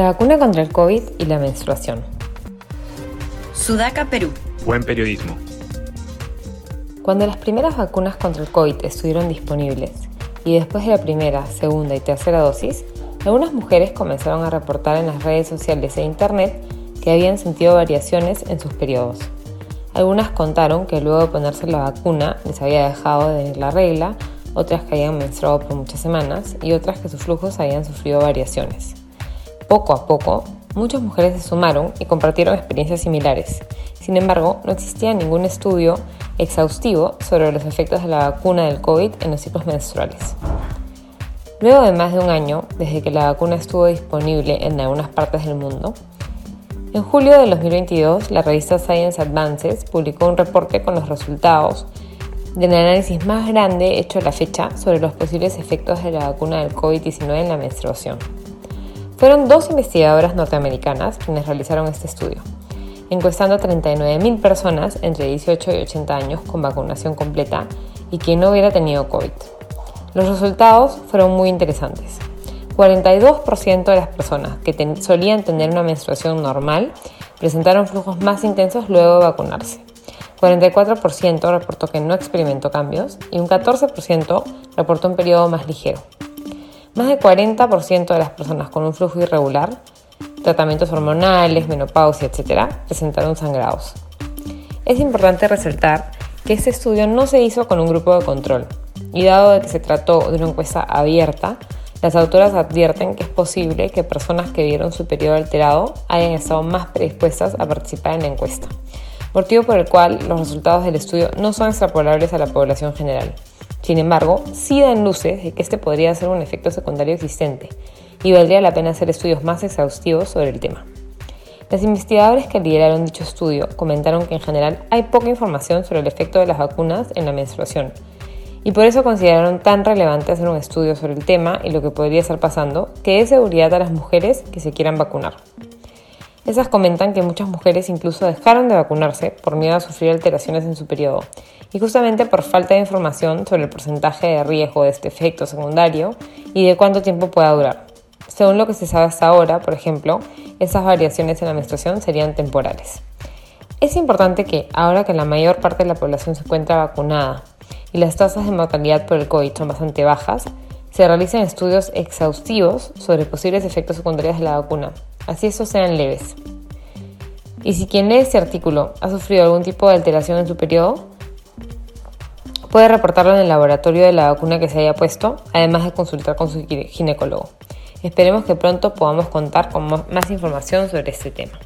La vacuna contra el COVID y la menstruación. Sudaca, Perú. Buen periodismo. Cuando las primeras vacunas contra el COVID estuvieron disponibles y después de la primera, segunda y tercera dosis, algunas mujeres comenzaron a reportar en las redes sociales e internet que habían sentido variaciones en sus periodos. Algunas contaron que luego de ponerse la vacuna les había dejado de venir la regla, otras que habían menstruado por muchas semanas y otras que sus flujos habían sufrido variaciones. Poco a poco, muchas mujeres se sumaron y compartieron experiencias similares. Sin embargo, no existía ningún estudio exhaustivo sobre los efectos de la vacuna del COVID en los ciclos menstruales. Luego de más de un año, desde que la vacuna estuvo disponible en algunas partes del mundo, en julio de 2022, la revista Science Advances publicó un reporte con los resultados del análisis más grande hecho a la fecha sobre los posibles efectos de la vacuna del COVID-19 en la menstruación. Fueron dos investigadoras norteamericanas quienes realizaron este estudio, encuestando a 39.000 personas entre 18 y 80 años con vacunación completa y quien no hubiera tenido COVID. Los resultados fueron muy interesantes. 42% de las personas que solían tener una menstruación normal presentaron flujos más intensos luego de vacunarse. 44% reportó que no experimentó cambios y un 14% reportó un periodo más ligero. Más del 40% de las personas con un flujo irregular, tratamientos hormonales, menopausia, etc., presentaron sangrados. Es importante resaltar que este estudio no se hizo con un grupo de control y dado que se trató de una encuesta abierta, las autoras advierten que es posible que personas que vieron su periodo alterado hayan estado más predispuestas a participar en la encuesta, motivo por el cual los resultados del estudio no son extrapolables a la población general. Sin embargo, sí dan luces de que este podría ser un efecto secundario existente y valdría la pena hacer estudios más exhaustivos sobre el tema. Los investigadores que lideraron dicho estudio comentaron que en general hay poca información sobre el efecto de las vacunas en la menstruación, y por eso consideraron tan relevante hacer un estudio sobre el tema y lo que podría estar pasando, que es seguridad a las mujeres que se quieran vacunar. Esas comentan que muchas mujeres incluso dejaron de vacunarse por miedo a sufrir alteraciones en su periodo, y justamente por falta de información sobre el porcentaje de riesgo de este efecto secundario y de cuánto tiempo pueda durar. Según lo que se sabe hasta ahora, por ejemplo, esas variaciones en la menstruación serían temporales. Es importante que, ahora que la mayor parte de la población se encuentra vacunada y las tasas de mortalidad por el COVID son bastante bajas, se realizan estudios exhaustivos sobre posibles efectos secundarios de la vacuna, así estos sean leves. Y si quien lee este artículo ha sufrido algún tipo de alteración en su periodo, puede reportarlo en el laboratorio de la vacuna que se haya puesto, además de consultar con su ginecólogo. Esperemos que pronto podamos contar con más información sobre este tema.